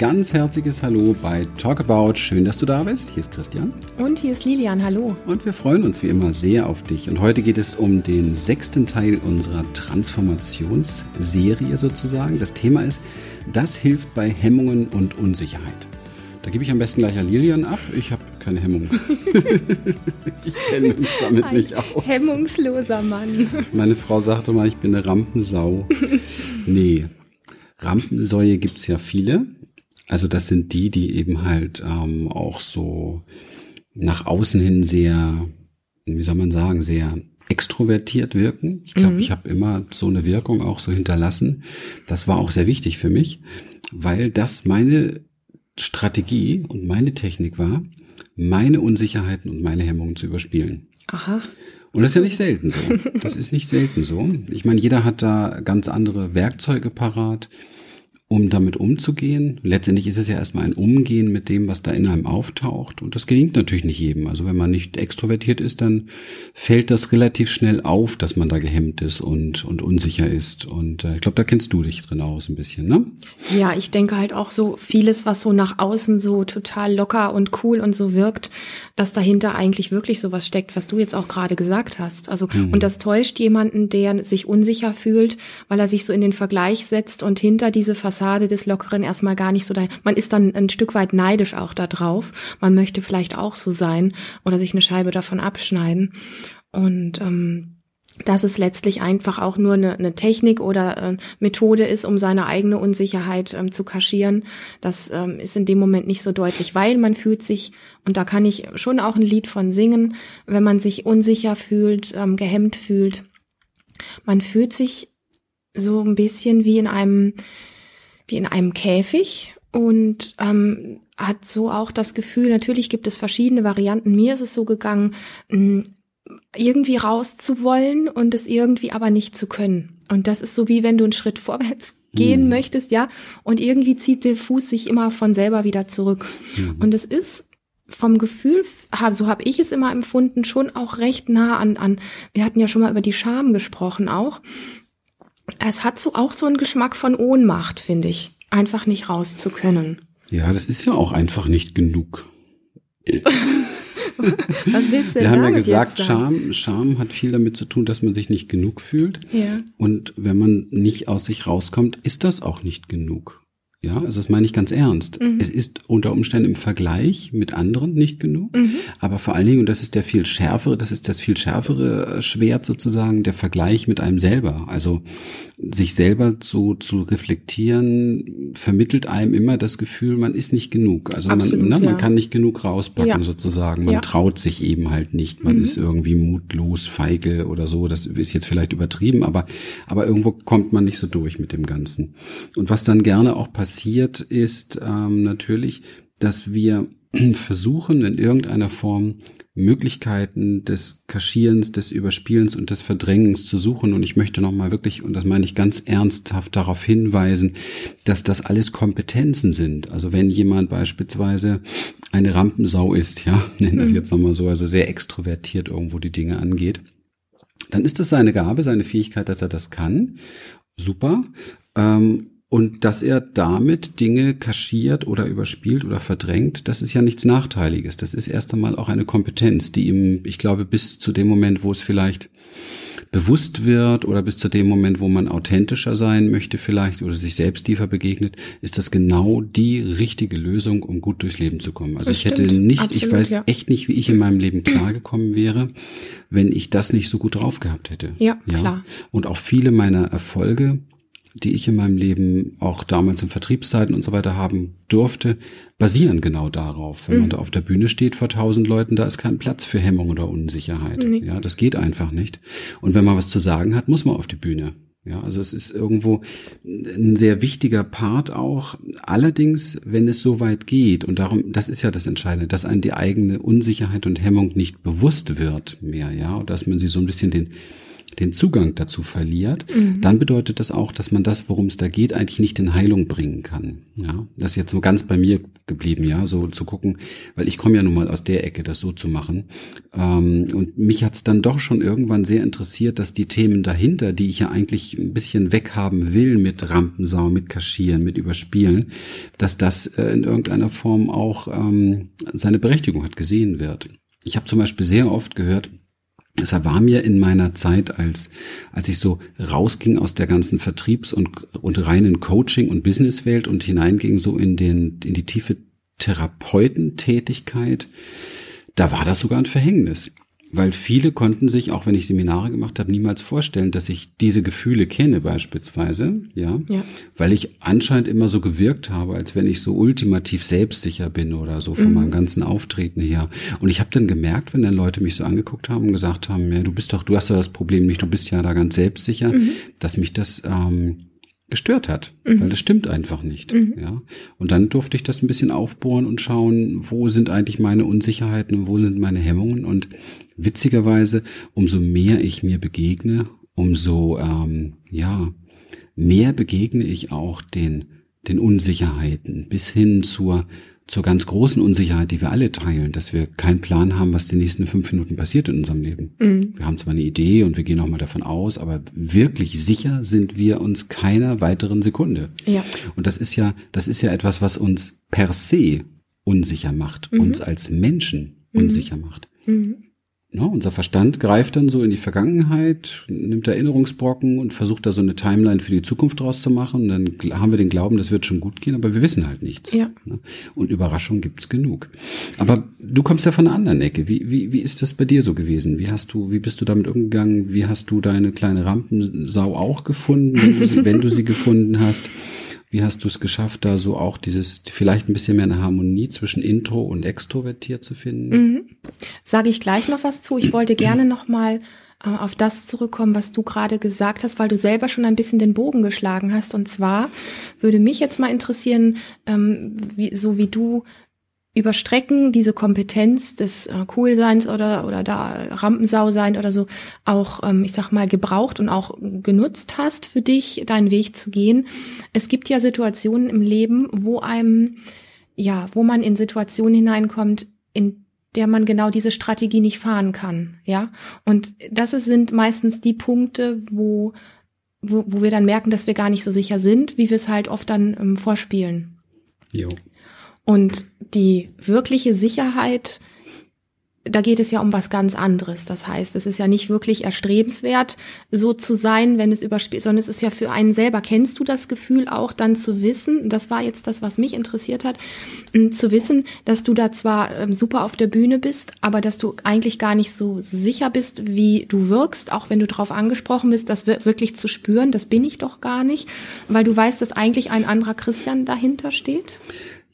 ganz herzliches Hallo bei Talk About. Schön, dass du da bist. Hier ist Christian. Und hier ist Lilian. Hallo. Und wir freuen uns wie immer sehr auf dich. Und heute geht es um den sechsten Teil unserer Transformationsserie sozusagen. Das Thema ist, das hilft bei Hemmungen und Unsicherheit. Da gebe ich am besten gleich an Lilian ab. Ich habe keine Hemmung. ich kenne mich damit Ein nicht aus. Hemmungsloser Mann. Meine Frau sagte mal, ich bin eine Rampensau. nee. Rampensäue gibt's ja viele. Also das sind die, die eben halt ähm, auch so nach außen hin sehr, wie soll man sagen, sehr extrovertiert wirken. Ich glaube, mhm. ich habe immer so eine Wirkung auch so hinterlassen. Das war auch sehr wichtig für mich, weil das meine Strategie und meine Technik war, meine Unsicherheiten und meine Hemmungen zu überspielen. Aha. Und das ist ja nicht selten so. Das ist nicht selten so. Ich meine, jeder hat da ganz andere Werkzeuge parat um damit umzugehen. Letztendlich ist es ja erstmal ein Umgehen mit dem, was da in einem auftaucht. Und das gelingt natürlich nicht jedem. Also wenn man nicht extrovertiert ist, dann fällt das relativ schnell auf, dass man da gehemmt ist und, und unsicher ist. Und äh, ich glaube, da kennst du dich drin aus ein bisschen, ne? Ja, ich denke halt auch so vieles, was so nach außen so total locker und cool und so wirkt, dass dahinter eigentlich wirklich sowas steckt, was du jetzt auch gerade gesagt hast. Also, mhm. und das täuscht jemanden, der sich unsicher fühlt, weil er sich so in den Vergleich setzt und hinter diese Fassade Fassade des Lockeren erstmal gar nicht so da. Man ist dann ein Stück weit neidisch auch da drauf. Man möchte vielleicht auch so sein oder sich eine Scheibe davon abschneiden. Und ähm, dass es letztlich einfach auch nur eine, eine Technik oder äh, Methode ist, um seine eigene Unsicherheit ähm, zu kaschieren. Das ähm, ist in dem Moment nicht so deutlich, weil man fühlt sich, und da kann ich schon auch ein Lied von singen, wenn man sich unsicher fühlt, ähm, gehemmt fühlt. Man fühlt sich so ein bisschen wie in einem wie in einem Käfig und ähm, hat so auch das Gefühl, natürlich gibt es verschiedene Varianten. Mir ist es so gegangen, mh, irgendwie rauszuwollen und es irgendwie aber nicht zu können. Und das ist so wie wenn du einen Schritt vorwärts gehen mhm. möchtest, ja, und irgendwie zieht der Fuß sich immer von selber wieder zurück. Mhm. Und es ist vom Gefühl, so habe ich es immer empfunden, schon auch recht nah an, an, wir hatten ja schon mal über die Scham gesprochen auch es hat so auch so einen Geschmack von Ohnmacht, finde ich. Einfach nicht raus zu können. Ja, das ist ja auch einfach nicht genug. Was willst du Wir haben ja gesagt, Scham, Scham hat viel damit zu tun, dass man sich nicht genug fühlt. Ja. Und wenn man nicht aus sich rauskommt, ist das auch nicht genug. Ja, also das meine ich ganz ernst. Mhm. Es ist unter Umständen im Vergleich mit anderen nicht genug, mhm. aber vor allen Dingen, und das ist der viel schärfere, das ist das viel schärfere Schwert sozusagen, der Vergleich mit einem selber. Also sich selber so zu reflektieren, vermittelt einem immer das Gefühl, man ist nicht genug. Also Absolut, man, ne, ja. man kann nicht genug rauspacken ja. sozusagen. Man ja. traut sich eben halt nicht. Man mhm. ist irgendwie mutlos, feige oder so. Das ist jetzt vielleicht übertrieben, aber, aber irgendwo kommt man nicht so durch mit dem Ganzen. Und was dann gerne auch passiert, passiert, ist ähm, natürlich, dass wir versuchen, in irgendeiner Form Möglichkeiten des Kaschierens, des Überspielens und des Verdrängens zu suchen. Und ich möchte nochmal wirklich, und das meine ich ganz ernsthaft, darauf hinweisen, dass das alles Kompetenzen sind. Also wenn jemand beispielsweise eine Rampensau ist, ja, nennen das mhm. jetzt nochmal so, also sehr extrovertiert irgendwo die Dinge angeht, dann ist das seine Gabe, seine Fähigkeit, dass er das kann. Super. Ähm, und dass er damit Dinge kaschiert oder überspielt oder verdrängt, das ist ja nichts Nachteiliges. Das ist erst einmal auch eine Kompetenz, die ihm, ich glaube, bis zu dem Moment, wo es vielleicht bewusst wird oder bis zu dem Moment, wo man authentischer sein möchte vielleicht oder sich selbst tiefer begegnet, ist das genau die richtige Lösung, um gut durchs Leben zu kommen. Also das ich stimmt. hätte nicht, Absolut, ich weiß ja. echt nicht, wie ich in meinem Leben klargekommen wäre, wenn ich das nicht so gut drauf gehabt hätte. Ja, ja? klar. Und auch viele meiner Erfolge die ich in meinem Leben auch damals in Vertriebszeiten und so weiter haben durfte, basieren genau darauf. Wenn mhm. man da auf der Bühne steht vor tausend Leuten, da ist kein Platz für Hemmung oder Unsicherheit. Nee. Ja, das geht einfach nicht. Und wenn man was zu sagen hat, muss man auf die Bühne. Ja, also es ist irgendwo ein sehr wichtiger Part auch. Allerdings, wenn es so weit geht, und darum, das ist ja das Entscheidende, dass einem die eigene Unsicherheit und Hemmung nicht bewusst wird mehr, ja, und dass man sie so ein bisschen den den Zugang dazu verliert, mhm. dann bedeutet das auch, dass man das, worum es da geht, eigentlich nicht in Heilung bringen kann. Ja, das ist jetzt so ganz bei mir geblieben, ja, so zu gucken, weil ich komme ja nun mal aus der Ecke, das so zu machen. Ähm, und mich hat es dann doch schon irgendwann sehr interessiert, dass die Themen dahinter, die ich ja eigentlich ein bisschen weghaben will mit Rampensau, mit Kaschieren, mit Überspielen, dass das äh, in irgendeiner Form auch ähm, seine Berechtigung hat, gesehen wird. Ich habe zum Beispiel sehr oft gehört, Deshalb war mir in meiner Zeit, als, als ich so rausging aus der ganzen Vertriebs- und, und reinen Coaching- und Businesswelt und hineinging so in den, in die tiefe Therapeutentätigkeit, da war das sogar ein Verhängnis weil viele konnten sich, auch wenn ich Seminare gemacht habe, niemals vorstellen, dass ich diese Gefühle kenne beispielsweise, ja, ja. weil ich anscheinend immer so gewirkt habe, als wenn ich so ultimativ selbstsicher bin oder so von mhm. meinem ganzen Auftreten her. Und ich habe dann gemerkt, wenn dann Leute mich so angeguckt haben und gesagt haben, ja, du bist doch, du hast ja das Problem nicht, du bist ja da ganz selbstsicher, mhm. dass mich das ähm, gestört hat, mhm. weil das stimmt einfach nicht. Mhm. Ja. Und dann durfte ich das ein bisschen aufbohren und schauen, wo sind eigentlich meine Unsicherheiten und wo sind meine Hemmungen. Und witzigerweise, umso mehr ich mir begegne, umso ähm, ja mehr begegne ich auch den den Unsicherheiten bis hin zur zur ganz großen Unsicherheit, die wir alle teilen, dass wir keinen Plan haben, was die nächsten fünf Minuten passiert in unserem Leben. Mhm. Wir haben zwar eine Idee und wir gehen auch mal davon aus, aber wirklich sicher sind wir uns keiner weiteren Sekunde. Ja. Und das ist ja, das ist ja etwas, was uns per se unsicher macht, mhm. uns als Menschen mhm. unsicher macht. Mhm. Ja, unser Verstand greift dann so in die Vergangenheit, nimmt Erinnerungsbrocken und versucht da so eine Timeline für die Zukunft draus zu machen. Und dann haben wir den Glauben, das wird schon gut gehen, aber wir wissen halt nichts. Ja. Ne? Und Überraschung gibt's genug. Aber du kommst ja von einer anderen Ecke. Wie, wie, wie ist das bei dir so gewesen? Wie hast du, wie bist du damit umgegangen? Wie hast du deine kleine Rampensau auch gefunden, wenn du sie, wenn du sie gefunden hast? Wie hast du es geschafft, da so auch dieses, vielleicht ein bisschen mehr eine Harmonie zwischen Intro und Extrovertiert zu finden? Mhm. Sage ich gleich noch was zu. Ich wollte gerne noch mal äh, auf das zurückkommen, was du gerade gesagt hast, weil du selber schon ein bisschen den Bogen geschlagen hast. Und zwar würde mich jetzt mal interessieren, ähm, wie, so wie du überstrecken diese Kompetenz des äh, Coolseins oder oder da Rampensau sein oder so auch ähm, ich sag mal gebraucht und auch genutzt hast für dich deinen Weg zu gehen. Es gibt ja Situationen im Leben, wo einem ja, wo man in Situationen hineinkommt, in der man genau diese Strategie nicht fahren kann, ja? Und das sind meistens die Punkte, wo wo, wo wir dann merken, dass wir gar nicht so sicher sind, wie wir es halt oft dann ähm, vorspielen. Jo. Und die wirkliche Sicherheit da geht es ja um was ganz anderes. Das heißt, es ist ja nicht wirklich erstrebenswert, so zu sein, wenn es überspielt, sondern es ist ja für einen selber. Kennst du das Gefühl auch dann zu wissen, das war jetzt das, was mich interessiert hat, zu wissen, dass du da zwar ähm, super auf der Bühne bist, aber dass du eigentlich gar nicht so sicher bist, wie du wirkst, auch wenn du darauf angesprochen bist, das wirklich zu spüren, das bin ich doch gar nicht, weil du weißt, dass eigentlich ein anderer Christian dahinter steht?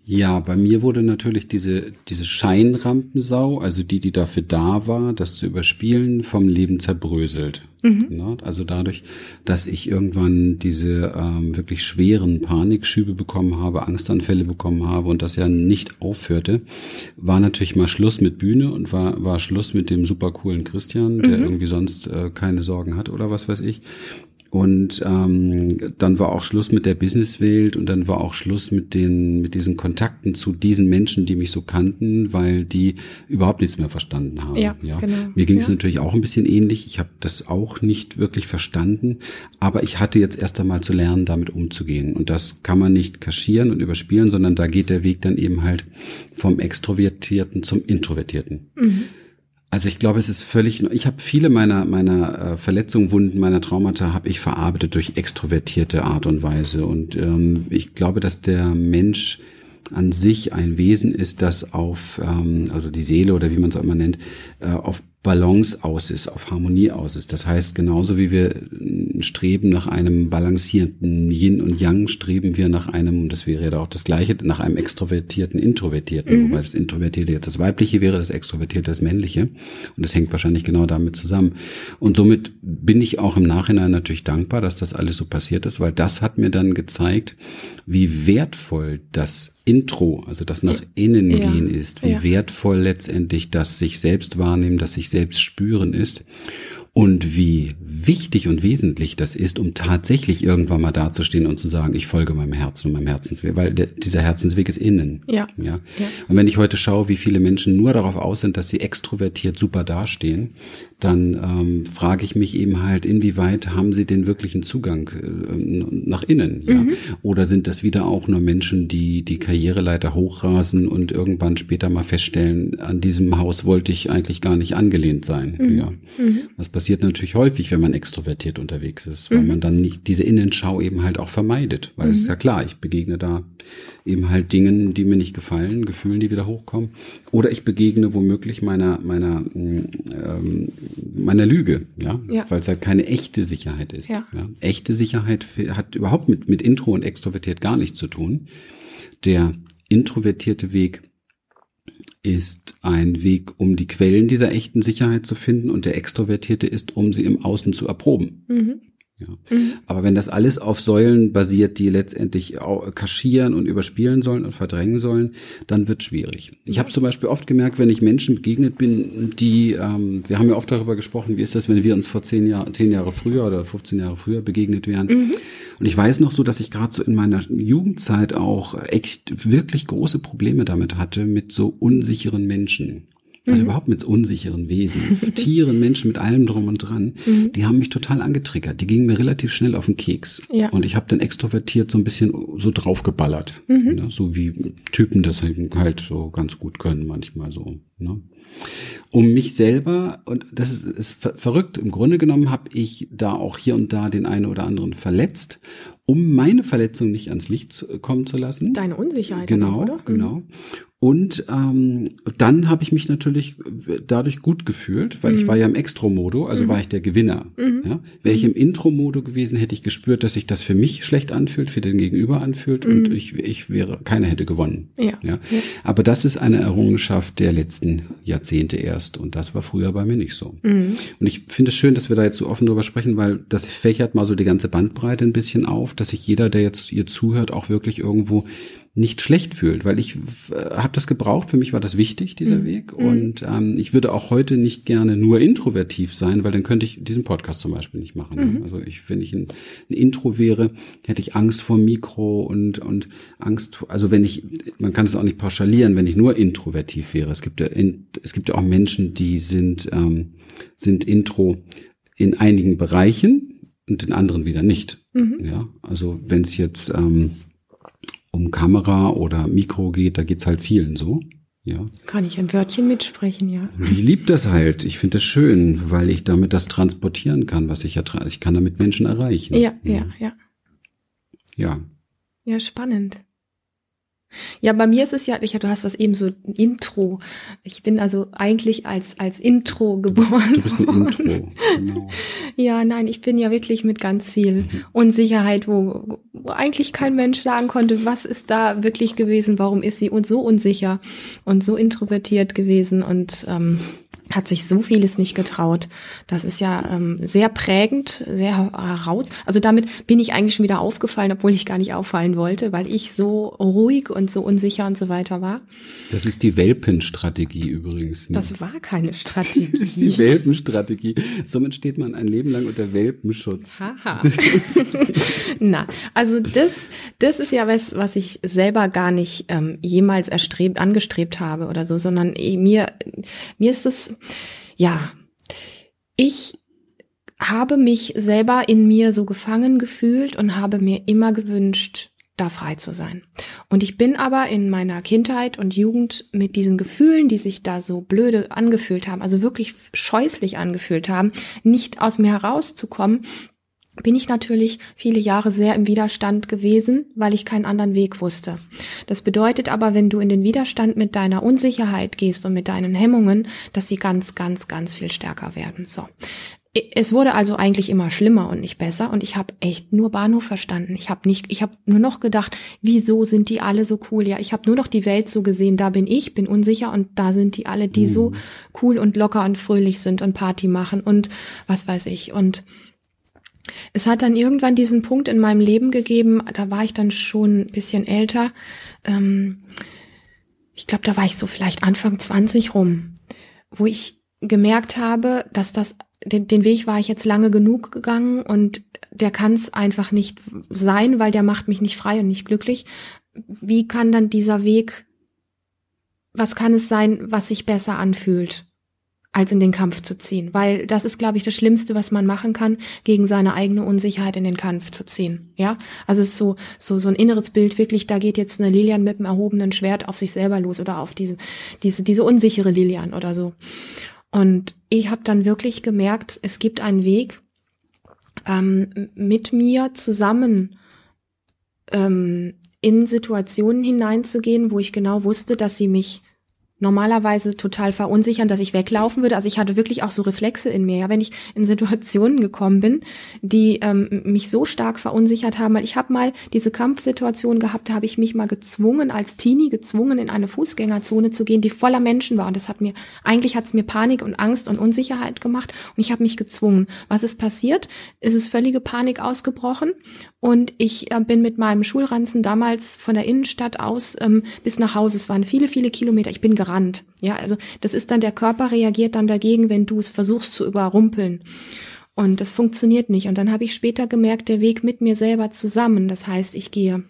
Ja, bei mir wurde natürlich diese, diese Scheinrampensau, also die, die dafür da war, das zu überspielen, vom Leben zerbröselt. Mhm. Ja, also dadurch, dass ich irgendwann diese ähm, wirklich schweren Panikschübe bekommen habe, Angstanfälle bekommen habe und das ja nicht aufhörte, war natürlich mal Schluss mit Bühne und war, war Schluss mit dem super coolen Christian, der mhm. irgendwie sonst äh, keine Sorgen hat oder was weiß ich. Und ähm, dann war auch Schluss mit der Businesswelt und dann war auch Schluss mit den mit diesen Kontakten zu diesen Menschen, die mich so kannten, weil die überhaupt nichts mehr verstanden haben. Ja, ja. Genau. Mir ging es ja. natürlich auch ein bisschen ähnlich. Ich habe das auch nicht wirklich verstanden, aber ich hatte jetzt erst einmal zu lernen, damit umzugehen. Und das kann man nicht kaschieren und überspielen, sondern da geht der Weg dann eben halt vom Extrovertierten zum Introvertierten. Mhm. Also ich glaube, es ist völlig. Ich habe viele meiner meiner äh, Verletzungen, Wunden, meiner Traumata habe ich verarbeitet durch extrovertierte Art und Weise. Und ähm, ich glaube, dass der Mensch an sich ein Wesen ist, das auf, ähm, also die Seele oder wie man es auch immer nennt, äh, auf Balance aus ist, auf Harmonie aus ist. Das heißt, genauso wie wir streben nach einem balancierten Yin und Yang, streben wir nach einem, das wäre ja auch das Gleiche, nach einem extrovertierten, introvertierten, mhm. wobei das Introvertierte jetzt das Weibliche wäre, das Extrovertierte das Männliche. Und das hängt wahrscheinlich genau damit zusammen. Und somit bin ich auch im Nachhinein natürlich dankbar, dass das alles so passiert ist, weil das hat mir dann gezeigt, wie wertvoll das Intro, also das nach innen ja. gehen ist, wie ja. wertvoll letztendlich das sich selbst wahrnehmen, das sich selbst spüren ist. und wie wichtig und wesentlich das ist, um tatsächlich irgendwann mal dazustehen und zu sagen, ich folge meinem Herzen und meinem Herzensweg, weil der, dieser Herzensweg ist innen. Ja. ja. ja. Und wenn ich heute schaue, wie viele Menschen nur darauf aus sind, dass sie extrovertiert super dastehen, dann ähm, frage ich mich eben halt, inwieweit haben sie den wirklichen Zugang äh, nach innen? Ja? Mhm. Oder sind das wieder auch nur Menschen, die die Karriereleiter hochrasen und irgendwann später mal feststellen, an diesem Haus wollte ich eigentlich gar nicht angelehnt sein? Mhm. Ja. Mhm. Das passiert natürlich häufig, wenn man extrovertiert unterwegs ist, weil mhm. man dann nicht diese Innenschau eben halt auch vermeidet. Weil es ist ja klar, ich begegne da eben halt Dingen, die mir nicht gefallen, Gefühlen, die wieder hochkommen. Oder ich begegne womöglich meiner, meiner, ähm, meiner Lüge, ja, ja. weil es halt keine echte Sicherheit ist. Ja. ja. Echte Sicherheit hat überhaupt mit, mit Intro und extrovertiert gar nichts zu tun. Der introvertierte Weg ist ein Weg, um die Quellen dieser echten Sicherheit zu finden und der extrovertierte ist, um sie im Außen zu erproben. Mhm. Ja. Mhm. Aber wenn das alles auf Säulen basiert, die letztendlich kaschieren und überspielen sollen und verdrängen sollen, dann wird schwierig. Ich habe zum Beispiel oft gemerkt, wenn ich Menschen begegnet bin, die, ähm, wir haben ja oft darüber gesprochen, wie ist das, wenn wir uns vor zehn, Jahr, zehn Jahre früher oder 15 Jahre früher begegnet wären. Mhm. Und ich weiß noch so, dass ich gerade so in meiner Jugendzeit auch echt wirklich große Probleme damit hatte, mit so unsicheren Menschen. Also mhm. überhaupt mit unsicheren Wesen, Tieren, Menschen mit allem drum und dran, mhm. die haben mich total angetriggert. Die gingen mir relativ schnell auf den Keks. Ja. Und ich habe dann extrovertiert so ein bisschen so draufgeballert. Mhm. Ne? So wie Typen das halt so ganz gut können manchmal so. Ne? Um mich selber, und das ist, ist verrückt, im Grunde genommen habe ich da auch hier und da den einen oder anderen verletzt, um meine Verletzung nicht ans Licht zu, kommen zu lassen. Deine Unsicherheit. Genau, oder? genau. Mhm. Und ähm, dann habe ich mich natürlich dadurch gut gefühlt, weil mhm. ich war ja im Extro-Modo, also mhm. war ich der Gewinner. Mhm. Ja? Wäre ich im Intro-Modo gewesen, hätte ich gespürt, dass sich das für mich schlecht anfühlt, für den Gegenüber anfühlt und mhm. ich, ich wäre, keiner hätte gewonnen. Ja. ja. Aber das ist eine Errungenschaft der letzten Jahrzehnte erst und das war früher bei mir nicht so. Mhm. Und ich finde es schön, dass wir da jetzt so offen drüber sprechen, weil das fächert mal so die ganze Bandbreite ein bisschen auf, dass sich jeder, der jetzt ihr zuhört, auch wirklich irgendwo nicht schlecht fühlt, weil ich äh, habe das gebraucht. Für mich war das wichtig, dieser mhm. Weg. Mhm. Und ähm, ich würde auch heute nicht gerne nur introvertiv sein, weil dann könnte ich diesen Podcast zum Beispiel nicht machen. Ne? Mhm. Also ich, wenn ich ein, ein, Intro wäre, hätte ich Angst vor Mikro und und Angst. Also wenn ich, man kann es auch nicht pauschalieren, wenn ich nur introvertiv wäre. Es gibt ja, in, es gibt ja auch Menschen, die sind ähm, sind Intro in einigen Bereichen und in anderen wieder nicht. Mhm. Ja, also wenn es jetzt ähm, um Kamera oder Mikro geht, da geht's halt vielen so. Ja. Kann ich ein Wörtchen mitsprechen, ja. Ich liebe das halt. Ich finde das schön, weil ich damit das transportieren kann, was ich ja, ich kann damit Menschen erreichen. Ja, ja, ja. Ja. Ja, spannend. Ja, bei mir ist es ja, ich, du hast das eben so ein Intro. Ich bin also eigentlich als, als Intro geboren. Du bist ein Intro, genau. Ja, nein, ich bin ja wirklich mit ganz viel mhm. Unsicherheit, wo, wo eigentlich kein Mensch sagen konnte, was ist da wirklich gewesen, warum ist sie und so unsicher und so introvertiert gewesen und ähm, hat sich so vieles nicht getraut. Das ist ja ähm, sehr prägend, sehr heraus. Also damit bin ich eigentlich schon wieder aufgefallen, obwohl ich gar nicht auffallen wollte, weil ich so ruhig und so unsicher und so weiter war. Das ist die Welpenstrategie übrigens. Ne? Das war keine Strategie. das ist die Welpenstrategie. Somit steht man ein Leben lang unter Welpenschutz. Haha. Na, also das, das ist ja was, was ich selber gar nicht ähm, jemals erstrebt, angestrebt habe oder so, sondern eh, mir, mir ist es ja, ich habe mich selber in mir so gefangen gefühlt und habe mir immer gewünscht, da frei zu sein. Und ich bin aber in meiner Kindheit und Jugend mit diesen Gefühlen, die sich da so blöde angefühlt haben, also wirklich scheußlich angefühlt haben, nicht aus mir herauszukommen bin ich natürlich viele Jahre sehr im Widerstand gewesen, weil ich keinen anderen Weg wusste. Das bedeutet aber, wenn du in den Widerstand mit deiner Unsicherheit gehst und mit deinen Hemmungen, dass sie ganz, ganz, ganz viel stärker werden. So. Es wurde also eigentlich immer schlimmer und nicht besser und ich habe echt nur Bahnhof verstanden. Ich habe nicht, ich habe nur noch gedacht, wieso sind die alle so cool? Ja, ich habe nur noch die Welt so gesehen. Da bin ich, bin unsicher und da sind die alle, die mhm. so cool und locker und fröhlich sind und Party machen und was weiß ich und es hat dann irgendwann diesen Punkt in meinem Leben gegeben, da war ich dann schon ein bisschen älter. Ähm, ich glaube, da war ich so vielleicht Anfang 20 rum, wo ich gemerkt habe, dass das den, den Weg war ich jetzt lange genug gegangen und der kann es einfach nicht sein, weil der macht mich nicht frei und nicht glücklich. Wie kann dann dieser Weg, was kann es sein, was sich besser anfühlt? Als in den Kampf zu ziehen. Weil das ist, glaube ich, das Schlimmste, was man machen kann, gegen seine eigene Unsicherheit in den Kampf zu ziehen. Ja, also es ist so, so, so ein inneres Bild wirklich, da geht jetzt eine Lilian mit einem erhobenen Schwert auf sich selber los oder auf diese, diese, diese unsichere Lilian oder so. Und ich habe dann wirklich gemerkt, es gibt einen Weg, ähm, mit mir zusammen ähm, in Situationen hineinzugehen, wo ich genau wusste, dass sie mich normalerweise total verunsichern, dass ich weglaufen würde. Also ich hatte wirklich auch so Reflexe in mir, ja, wenn ich in Situationen gekommen bin, die ähm, mich so stark verunsichert haben. Weil ich habe mal diese Kampfsituation gehabt, da habe ich mich mal gezwungen, als Teenie gezwungen, in eine Fußgängerzone zu gehen, die voller Menschen war. Und das hat mir, eigentlich hat es mir Panik und Angst und Unsicherheit gemacht. Und ich habe mich gezwungen. Was ist passiert? Es ist völlige Panik ausgebrochen. Und ich äh, bin mit meinem Schulranzen damals von der Innenstadt aus ähm, bis nach Hause. Es waren viele, viele Kilometer. Ich bin gerannt. Ja, also das ist dann, der Körper reagiert dann dagegen, wenn du es versuchst zu überrumpeln. Und das funktioniert nicht. Und dann habe ich später gemerkt, der Weg mit mir selber zusammen. Das heißt, ich gehe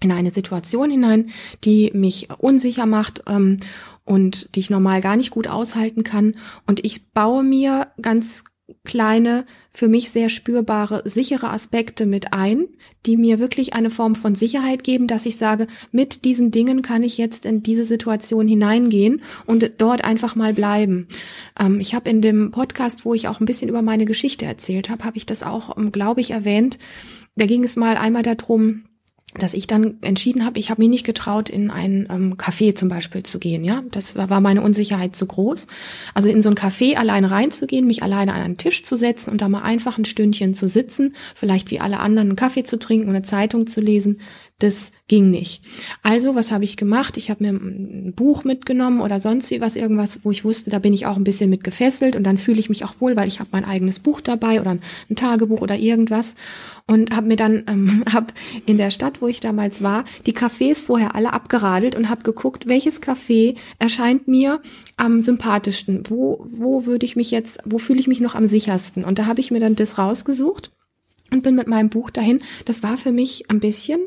in eine Situation hinein, die mich unsicher macht ähm, und die ich normal gar nicht gut aushalten kann. Und ich baue mir ganz kleine, für mich sehr spürbare, sichere Aspekte mit ein, die mir wirklich eine Form von Sicherheit geben, dass ich sage, mit diesen Dingen kann ich jetzt in diese Situation hineingehen und dort einfach mal bleiben. Ähm, ich habe in dem Podcast, wo ich auch ein bisschen über meine Geschichte erzählt habe, habe ich das auch, ähm, glaube ich, erwähnt. Da ging es mal einmal darum, dass ich dann entschieden habe, ich habe mich nicht getraut, in ein ähm, Café zum Beispiel zu gehen. Ja, das war meine Unsicherheit zu groß. Also in so ein Café alleine reinzugehen, mich alleine an einen Tisch zu setzen und da mal einfach ein Stündchen zu sitzen, vielleicht wie alle anderen einen Kaffee zu trinken und eine Zeitung zu lesen, das ging nicht. Also, was habe ich gemacht? Ich habe mir ein Buch mitgenommen oder sonst wie was, irgendwas, wo ich wusste, da bin ich auch ein bisschen mit gefesselt und dann fühle ich mich auch wohl, weil ich habe mein eigenes Buch dabei oder ein Tagebuch oder irgendwas und habe mir dann ähm, hab in der Stadt, wo ich damals war, die Cafés vorher alle abgeradelt und habe geguckt, welches Café erscheint mir am sympathischsten, wo wo würde ich mich jetzt, wo fühle ich mich noch am sichersten und da habe ich mir dann das rausgesucht und bin mit meinem Buch dahin. Das war für mich ein bisschen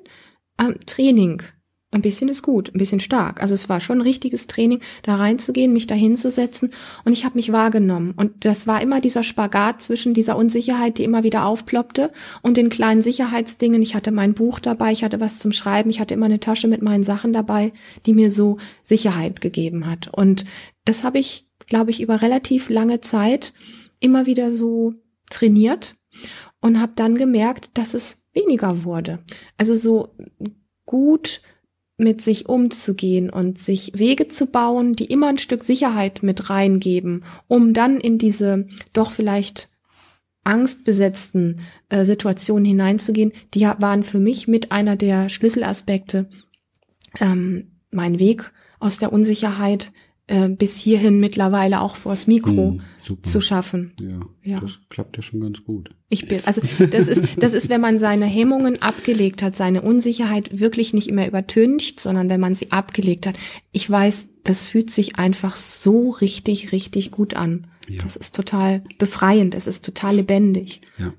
ähm, Training. Ein bisschen ist gut, ein bisschen stark. Also es war schon ein richtiges Training, da reinzugehen, mich da hinzusetzen und ich habe mich wahrgenommen. Und das war immer dieser Spagat zwischen dieser Unsicherheit, die immer wieder aufploppte und den kleinen Sicherheitsdingen. Ich hatte mein Buch dabei, ich hatte was zum Schreiben, ich hatte immer eine Tasche mit meinen Sachen dabei, die mir so Sicherheit gegeben hat. Und das habe ich, glaube ich, über relativ lange Zeit immer wieder so trainiert und habe dann gemerkt, dass es weniger wurde. Also so gut mit sich umzugehen und sich Wege zu bauen, die immer ein Stück Sicherheit mit reingeben, um dann in diese doch vielleicht angstbesetzten äh, Situationen hineinzugehen, die waren für mich mit einer der Schlüsselaspekte, ähm, mein Weg aus der Unsicherheit äh, bis hierhin mittlerweile auch vors Mikro mm, zu schaffen. Ja, ja, das klappt ja schon ganz gut. Ich bin, also das ist, das ist, wenn man seine Hemmungen abgelegt hat, seine Unsicherheit wirklich nicht immer übertüncht, sondern wenn man sie abgelegt hat. Ich weiß, das fühlt sich einfach so richtig, richtig gut an. Ja. Das ist total befreiend, es ist total lebendig. Ja.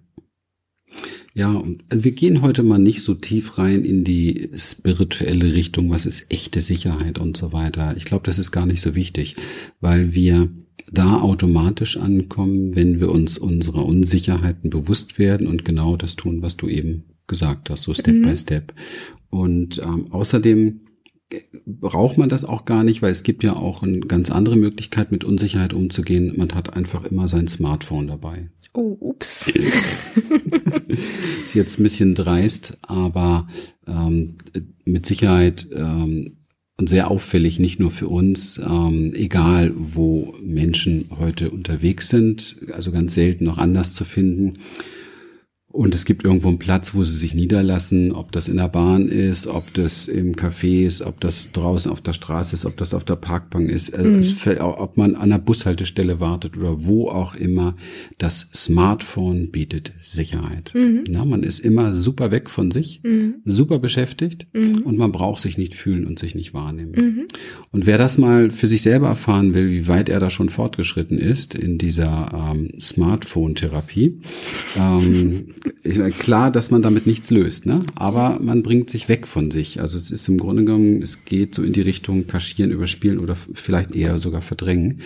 Ja, und wir gehen heute mal nicht so tief rein in die spirituelle Richtung, was ist echte Sicherheit und so weiter. Ich glaube, das ist gar nicht so wichtig, weil wir da automatisch ankommen, wenn wir uns unserer Unsicherheiten bewusst werden und genau das tun, was du eben gesagt hast, so Step mhm. by Step. Und ähm, außerdem braucht man das auch gar nicht, weil es gibt ja auch eine ganz andere Möglichkeit, mit Unsicherheit umzugehen. Man hat einfach immer sein Smartphone dabei. Oh, ups. ist jetzt ein bisschen dreist, aber ähm, mit Sicherheit ähm, und sehr auffällig, nicht nur für uns, ähm, egal wo Menschen heute unterwegs sind, also ganz selten noch anders zu finden. Und es gibt irgendwo einen Platz, wo sie sich niederlassen, ob das in der Bahn ist, ob das im Café ist, ob das draußen auf der Straße ist, ob das auf der Parkbank ist, äh, mhm. fällt, ob man an der Bushaltestelle wartet oder wo auch immer. Das Smartphone bietet Sicherheit. Mhm. Na, man ist immer super weg von sich, mhm. super beschäftigt mhm. und man braucht sich nicht fühlen und sich nicht wahrnehmen. Mhm. Und wer das mal für sich selber erfahren will, wie weit er da schon fortgeschritten ist in dieser ähm, Smartphone-Therapie, ähm, klar, dass man damit nichts löst, ne? aber man bringt sich weg von sich. Also es ist im Grunde genommen, es geht so in die Richtung kaschieren, überspielen oder vielleicht eher sogar verdrängen.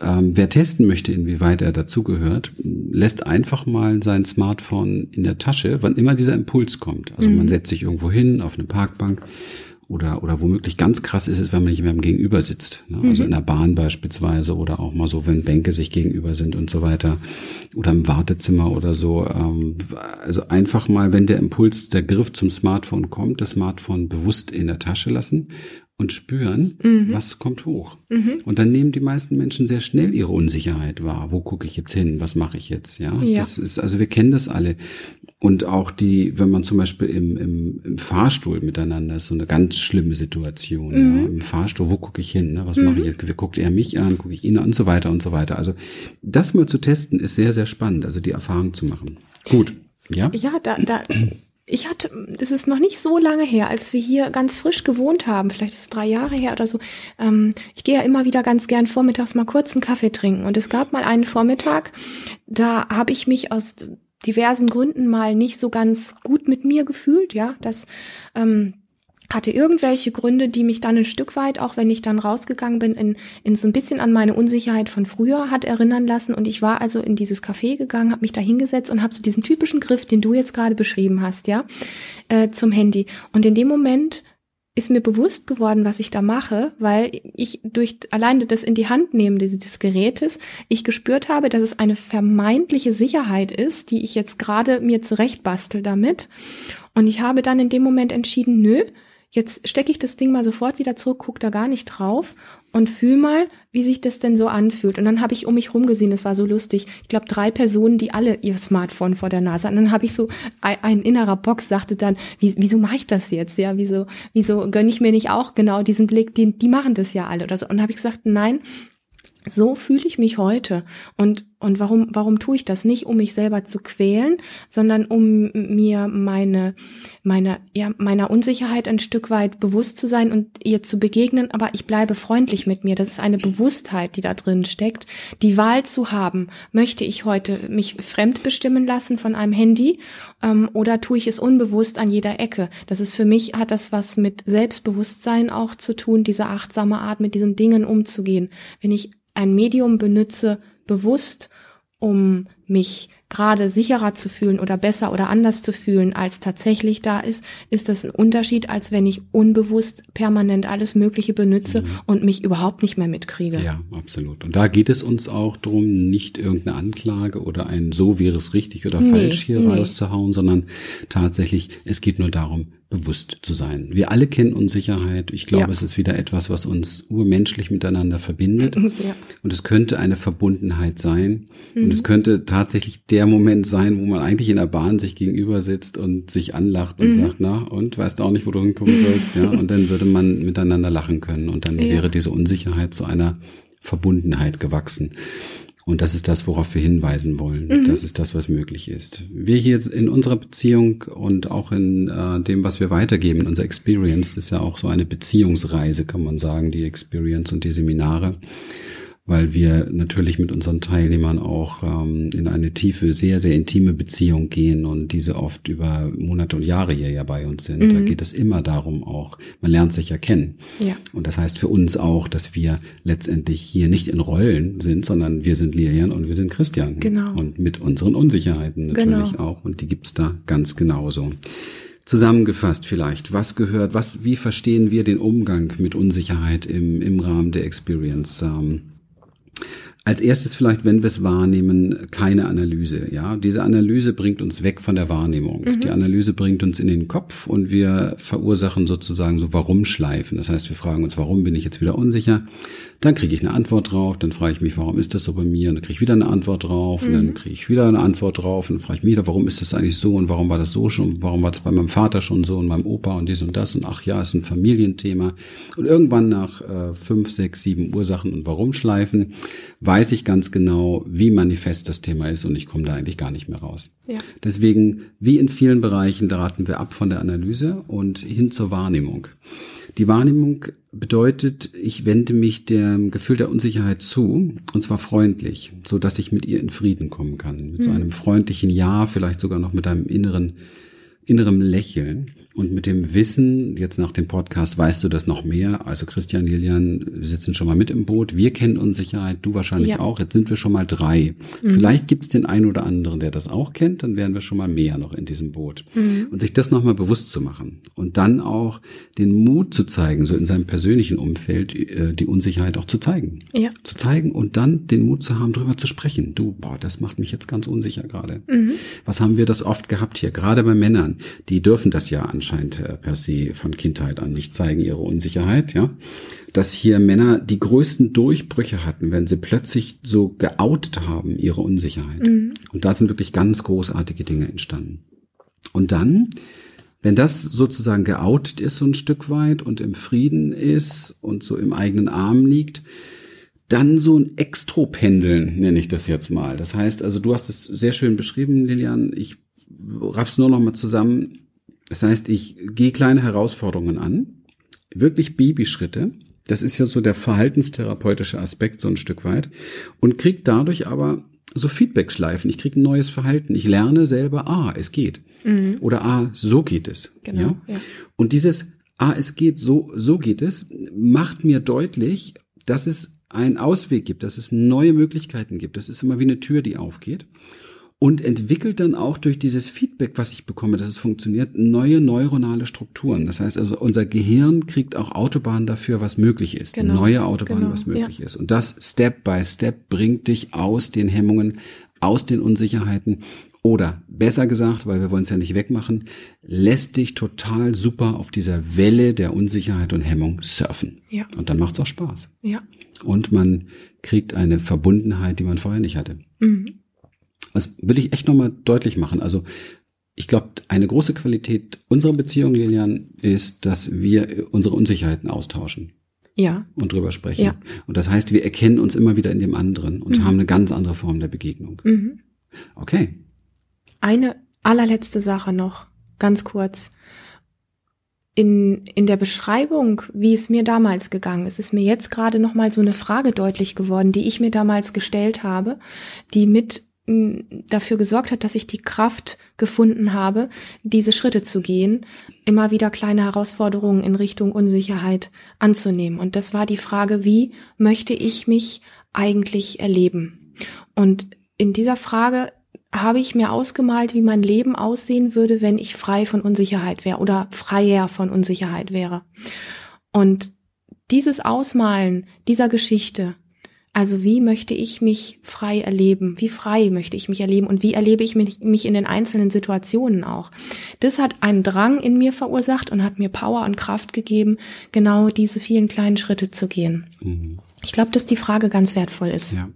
Ähm, wer testen möchte, inwieweit er dazugehört, lässt einfach mal sein Smartphone in der Tasche, wann immer dieser Impuls kommt. Also mhm. man setzt sich irgendwo hin auf eine Parkbank, oder, oder womöglich ganz krass ist es, wenn man nicht mehr im Gegenüber sitzt. Ne? Also mhm. in der Bahn beispielsweise oder auch mal so, wenn Bänke sich gegenüber sind und so weiter. Oder im Wartezimmer oder so. Ähm, also einfach mal, wenn der Impuls, der Griff zum Smartphone kommt, das Smartphone bewusst in der Tasche lassen und spüren, mhm. was kommt hoch. Mhm. Und dann nehmen die meisten Menschen sehr schnell ihre Unsicherheit wahr. Wo gucke ich jetzt hin? Was mache ich jetzt? Ja, ja, das ist, also wir kennen das alle. Und auch die, wenn man zum Beispiel im, im, im Fahrstuhl miteinander ist, so eine ganz schlimme Situation. Mhm. Ja, Im Fahrstuhl, wo gucke ich hin? Ne? Was mache ich mhm. jetzt? Guckt er mich an? Gucke ich ihn an? Und so weiter und so weiter. Also das mal zu testen ist sehr, sehr spannend. Also die Erfahrung zu machen. Gut. Ja, ja da, da, ich hatte, es ist noch nicht so lange her, als wir hier ganz frisch gewohnt haben, vielleicht ist es drei Jahre her oder so. Ähm, ich gehe ja immer wieder ganz gern vormittags mal kurz einen Kaffee trinken. Und es gab mal einen Vormittag, da habe ich mich aus diversen Gründen mal nicht so ganz gut mit mir gefühlt, ja. Das ähm, hatte irgendwelche Gründe, die mich dann ein Stück weit, auch wenn ich dann rausgegangen bin, in, in so ein bisschen an meine Unsicherheit von früher hat erinnern lassen. Und ich war also in dieses Café gegangen, habe mich da hingesetzt und habe so diesen typischen Griff, den du jetzt gerade beschrieben hast, ja, äh, zum Handy. Und in dem Moment ist mir bewusst geworden, was ich da mache, weil ich durch alleine das in die Hand nehmen dieses Gerätes, ich gespürt habe, dass es eine vermeintliche Sicherheit ist, die ich jetzt gerade mir zurechtbastel damit. Und ich habe dann in dem Moment entschieden, nö, Jetzt stecke ich das Ding mal sofort wieder zurück, guck da gar nicht drauf und fühl mal, wie sich das denn so anfühlt. Und dann habe ich um mich rumgesehen, das war so lustig. Ich glaube, drei Personen, die alle ihr Smartphone vor der Nase hatten. Und dann habe ich so, ein, ein, innerer Box sagte dann, wie, wieso mache ich das jetzt? Ja, wieso, wieso gönne ich mir nicht auch genau diesen Blick, die, die machen das ja alle oder so. Und habe ich gesagt, nein, so fühle ich mich heute. Und, und warum, warum tue ich das? Nicht, um mich selber zu quälen, sondern um mir meine, meine, ja, meiner Unsicherheit ein Stück weit bewusst zu sein und ihr zu begegnen. Aber ich bleibe freundlich mit mir. Das ist eine Bewusstheit, die da drin steckt. Die Wahl zu haben. Möchte ich heute mich fremd bestimmen lassen von einem Handy? Ähm, oder tue ich es unbewusst an jeder Ecke? Das ist für mich, hat das was mit Selbstbewusstsein auch zu tun, diese achtsame Art, mit diesen Dingen umzugehen. Wenn ich ein Medium benütze, bewusst, um mich gerade sicherer zu fühlen oder besser oder anders zu fühlen, als tatsächlich da ist, ist das ein Unterschied, als wenn ich unbewusst permanent alles Mögliche benütze mhm. und mich überhaupt nicht mehr mitkriege. Ja, absolut. Und da geht es uns auch drum, nicht irgendeine Anklage oder ein so wäre es richtig oder nee, falsch hier nee. rauszuhauen, sondern tatsächlich, es geht nur darum, bewusst zu sein. Wir alle kennen Unsicherheit. Ich glaube, ja. es ist wieder etwas, was uns urmenschlich miteinander verbindet. Ja. Und es könnte eine Verbundenheit sein. Mhm. Und es könnte tatsächlich der Moment sein, wo man eigentlich in der Bahn sich gegenüber sitzt und sich anlacht und mhm. sagt, na, und weißt auch nicht, wo du hinkommen sollst, ja. Und dann würde man miteinander lachen können. Und dann ja. wäre diese Unsicherheit zu einer Verbundenheit gewachsen. Und das ist das, worauf wir hinweisen wollen. Mhm. Das ist das, was möglich ist. Wir hier in unserer Beziehung und auch in äh, dem, was wir weitergeben, in unserer Experience, ist ja auch so eine Beziehungsreise, kann man sagen, die Experience und die Seminare weil wir natürlich mit unseren Teilnehmern auch ähm, in eine tiefe, sehr, sehr intime Beziehung gehen und diese oft über Monate und Jahre hier ja bei uns sind. Mhm. Da geht es immer darum auch, man lernt sich ja kennen. Ja. Und das heißt für uns auch, dass wir letztendlich hier nicht in Rollen sind, sondern wir sind Lilian und wir sind Christian. Genau. Und mit unseren Unsicherheiten natürlich genau. auch. Und die gibt's da ganz genauso. Zusammengefasst vielleicht, was gehört, was, wie verstehen wir den Umgang mit Unsicherheit im, im Rahmen der Experience? Ähm, als erstes vielleicht, wenn wir es wahrnehmen, keine Analyse. Ja, diese Analyse bringt uns weg von der Wahrnehmung. Mhm. Die Analyse bringt uns in den Kopf und wir verursachen sozusagen so Warum-Schleifen. Das heißt, wir fragen uns, warum bin ich jetzt wieder unsicher? Dann kriege ich eine Antwort drauf, dann frage ich mich, warum ist das so bei mir? Und dann kriege ich wieder eine Antwort drauf mhm. und dann mhm. kriege ich wieder eine Antwort drauf und dann frage ich mich warum ist das eigentlich so und warum war das so schon, warum war das bei meinem Vater schon so und meinem Opa und dies und das und ach ja, ist ein Familienthema. Und irgendwann nach äh, fünf, sechs, sieben Ursachen und Warum schleifen, weiß ich ganz genau, wie manifest das Thema ist und ich komme da eigentlich gar nicht mehr raus. Ja. Deswegen, wie in vielen Bereichen, da raten wir ab von der Analyse und hin zur Wahrnehmung. Die Wahrnehmung bedeutet, ich wende mich dem Gefühl der Unsicherheit zu, und zwar freundlich, so dass ich mit ihr in Frieden kommen kann. Mit so hm. einem freundlichen Ja, vielleicht sogar noch mit einem inneren, innerem Lächeln. Und mit dem Wissen, jetzt nach dem Podcast weißt du das noch mehr. Also Christian, Lilian sitzen schon mal mit im Boot. Wir kennen Unsicherheit, du wahrscheinlich ja. auch. Jetzt sind wir schon mal drei. Mhm. Vielleicht gibt es den einen oder anderen, der das auch kennt. Dann wären wir schon mal mehr noch in diesem Boot. Mhm. Und sich das nochmal bewusst zu machen. Und dann auch den Mut zu zeigen, so in seinem persönlichen Umfeld, äh, die Unsicherheit auch zu zeigen. Ja. Zu zeigen und dann den Mut zu haben, drüber zu sprechen. Du, boah, das macht mich jetzt ganz unsicher gerade. Mhm. Was haben wir das oft gehabt hier? Gerade bei Männern. Die dürfen das ja anschauen anscheinend äh, per se von Kindheit an nicht zeigen ihre Unsicherheit, ja. Dass hier Männer die größten Durchbrüche hatten, wenn sie plötzlich so geoutet haben, ihre Unsicherheit. Mhm. Und da sind wirklich ganz großartige Dinge entstanden. Und dann, wenn das sozusagen geoutet ist so ein Stück weit und im Frieden ist und so im eigenen Arm liegt, dann so ein Extropendeln nenne ich das jetzt mal. Das heißt, also du hast es sehr schön beschrieben, Lilian. Ich raff's nur noch mal zusammen. Das heißt, ich gehe kleine Herausforderungen an, wirklich Babyschritte. Das ist ja so der verhaltenstherapeutische Aspekt so ein Stück weit und krieg dadurch aber so Feedbackschleifen. Ich krieg ein neues Verhalten. Ich lerne selber, ah, es geht. Mhm. Oder ah, so geht es. Genau, ja? ja. Und dieses ah, es geht, so, so geht es, macht mir deutlich, dass es einen Ausweg gibt, dass es neue Möglichkeiten gibt. Das ist immer wie eine Tür, die aufgeht und entwickelt dann auch durch dieses Feedback, was ich bekomme, dass es funktioniert, neue neuronale Strukturen. Das heißt also, unser Gehirn kriegt auch Autobahnen dafür, was möglich ist. Genau, neue Autobahnen, genau, was möglich ja. ist. Und das Step by Step bringt dich aus den Hemmungen, aus den Unsicherheiten oder besser gesagt, weil wir wollen es ja nicht wegmachen, lässt dich total super auf dieser Welle der Unsicherheit und Hemmung surfen. Ja. Und dann macht es auch Spaß. Ja. Und man kriegt eine Verbundenheit, die man vorher nicht hatte. Mhm. Das will ich echt nochmal deutlich machen. Also ich glaube, eine große Qualität unserer Beziehung, Lilian, ist, dass wir unsere Unsicherheiten austauschen. Ja. Und drüber sprechen. Ja. Und das heißt, wir erkennen uns immer wieder in dem anderen und mhm. haben eine ganz andere Form der Begegnung. Mhm. Okay. Eine allerletzte Sache noch, ganz kurz. In, in der Beschreibung, wie es mir damals gegangen ist, ist mir jetzt gerade nochmal so eine Frage deutlich geworden, die ich mir damals gestellt habe, die mit dafür gesorgt hat, dass ich die Kraft gefunden habe, diese Schritte zu gehen, immer wieder kleine Herausforderungen in Richtung Unsicherheit anzunehmen. Und das war die Frage, wie möchte ich mich eigentlich erleben? Und in dieser Frage habe ich mir ausgemalt, wie mein Leben aussehen würde, wenn ich frei von Unsicherheit wäre oder freier von Unsicherheit wäre. Und dieses Ausmalen dieser Geschichte also wie möchte ich mich frei erleben? Wie frei möchte ich mich erleben? Und wie erlebe ich mich, mich, in den einzelnen Situationen auch? Das hat einen Drang in mir verursacht und hat mir Power und Kraft gegeben, genau diese vielen kleinen Schritte zu gehen. Mhm. Ich glaube, dass die Frage ganz wertvoll ist. Ja,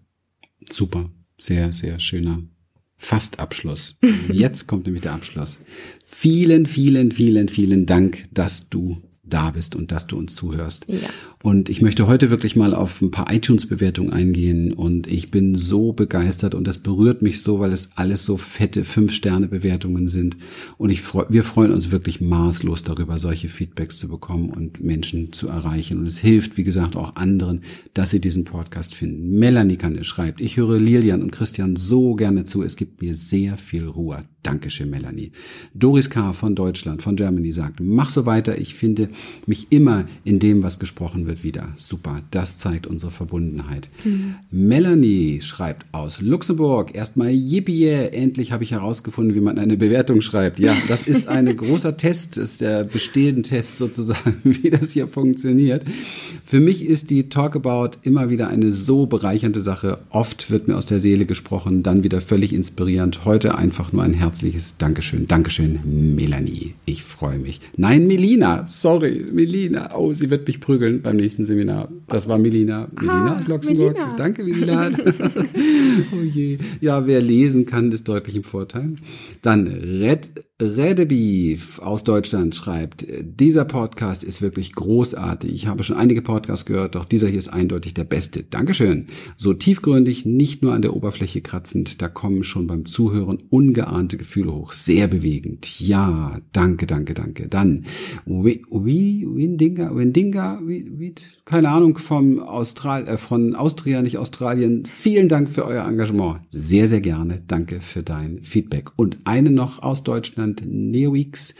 super. Sehr, sehr schöner Fast Abschluss. Jetzt kommt nämlich der Abschluss. Vielen, vielen, vielen, vielen Dank, dass du da bist und dass du uns zuhörst. Ja. Und ich möchte heute wirklich mal auf ein paar iTunes-Bewertungen eingehen und ich bin so begeistert und das berührt mich so, weil es alles so fette Fünf-Sterne-Bewertungen sind. Und ich freu, wir freuen uns wirklich maßlos darüber, solche Feedbacks zu bekommen und Menschen zu erreichen. Und es hilft, wie gesagt, auch anderen, dass sie diesen Podcast finden. Melanie Kanne schreibt, ich höre Lilian und Christian so gerne zu. Es gibt mir sehr viel Ruhe. Dankeschön, Melanie. Doris K. von Deutschland, von Germany sagt, mach so weiter. Ich finde mich immer in dem, was gesprochen wird, wieder. Super. Das zeigt unsere Verbundenheit. Mhm. Melanie schreibt aus Luxemburg. Erstmal yippie, endlich habe ich herausgefunden, wie man eine Bewertung schreibt. Ja, das ist ein großer Test, ist der bestehende Test sozusagen, wie das hier funktioniert. Für mich ist die Talkabout immer wieder eine so bereichernde Sache. Oft wird mir aus der Seele gesprochen, dann wieder völlig inspirierend. Heute einfach nur ein herzliches Dankeschön. Dankeschön, Melanie. Ich freue mich. Nein, Melina, sorry sorry, Melina. Oh, sie wird mich prügeln beim nächsten Seminar. Das war Melina. Melina ah, aus Luxemburg. Melina. Danke, Melina. oh je. Ja, wer lesen kann, ist deutlich im Vorteil. Dann Red, Redebeef aus Deutschland schreibt, dieser Podcast ist wirklich großartig. Ich habe schon einige Podcasts gehört, doch dieser hier ist eindeutig der beste. Dankeschön. So tiefgründig, nicht nur an der Oberfläche kratzend, da kommen schon beim Zuhören ungeahnte Gefühle hoch. Sehr bewegend. Ja, danke, danke, danke. Dann, wie, wie, Windinga, Windinga, wie, wie, keine Ahnung, vom Austral, äh, von Austria, nicht Australien. Vielen Dank für euer Engagement. Sehr, sehr gerne. Danke für dein Feedback. Und eine noch aus Deutschland, Neowix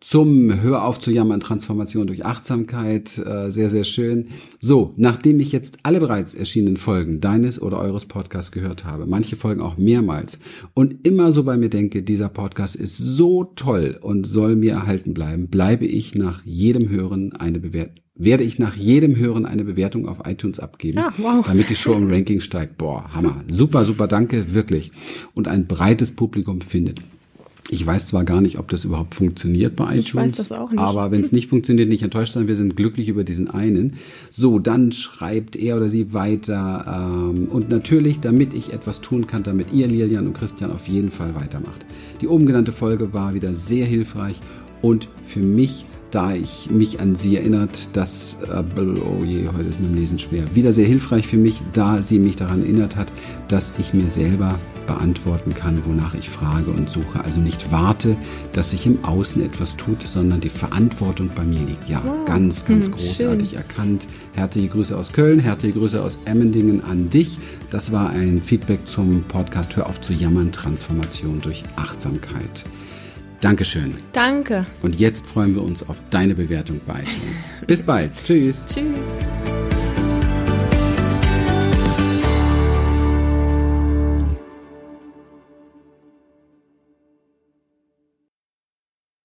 zum Hör auf zu jammern, Transformation durch Achtsamkeit. Äh, sehr, sehr schön. So, nachdem ich jetzt alle bereits erschienenen Folgen deines oder eures Podcasts gehört habe, manche Folgen auch mehrmals und immer so bei mir denke, dieser Podcast ist so toll und soll mir erhalten bleiben, bleibe ich nach jedem Hören eine Bewertung werde ich nach jedem Hören eine Bewertung auf iTunes abgeben, ah, wow. damit die Show im Ranking steigt. Boah, Hammer. Super, super, danke, wirklich. Und ein breites Publikum findet. Ich weiß zwar gar nicht, ob das überhaupt funktioniert bei iTunes, ich weiß das auch nicht. aber wenn es nicht funktioniert, nicht enttäuscht sein. Wir sind glücklich über diesen einen. So, dann schreibt er oder sie weiter. Ähm, und natürlich, damit ich etwas tun kann, damit ihr, Lilian und Christian, auf jeden Fall weitermacht. Die oben genannte Folge war wieder sehr hilfreich und für mich da ich mich an sie erinnert, dass, äh, oh je, heute ist mein Lesen schwer, wieder sehr hilfreich für mich, da sie mich daran erinnert hat, dass ich mir selber beantworten kann, wonach ich frage und suche. Also nicht warte, dass sich im Außen etwas tut, sondern die Verantwortung bei mir liegt. Ja, wow. ganz, ganz hm, großartig schön. erkannt. Herzliche Grüße aus Köln, herzliche Grüße aus Emmendingen an dich. Das war ein Feedback zum Podcast Hör auf zu jammern, Transformation durch Achtsamkeit. Dankeschön. Danke. Und jetzt freuen wir uns auf deine Bewertung bei iTunes. Bis bald. Tschüss. Tschüss.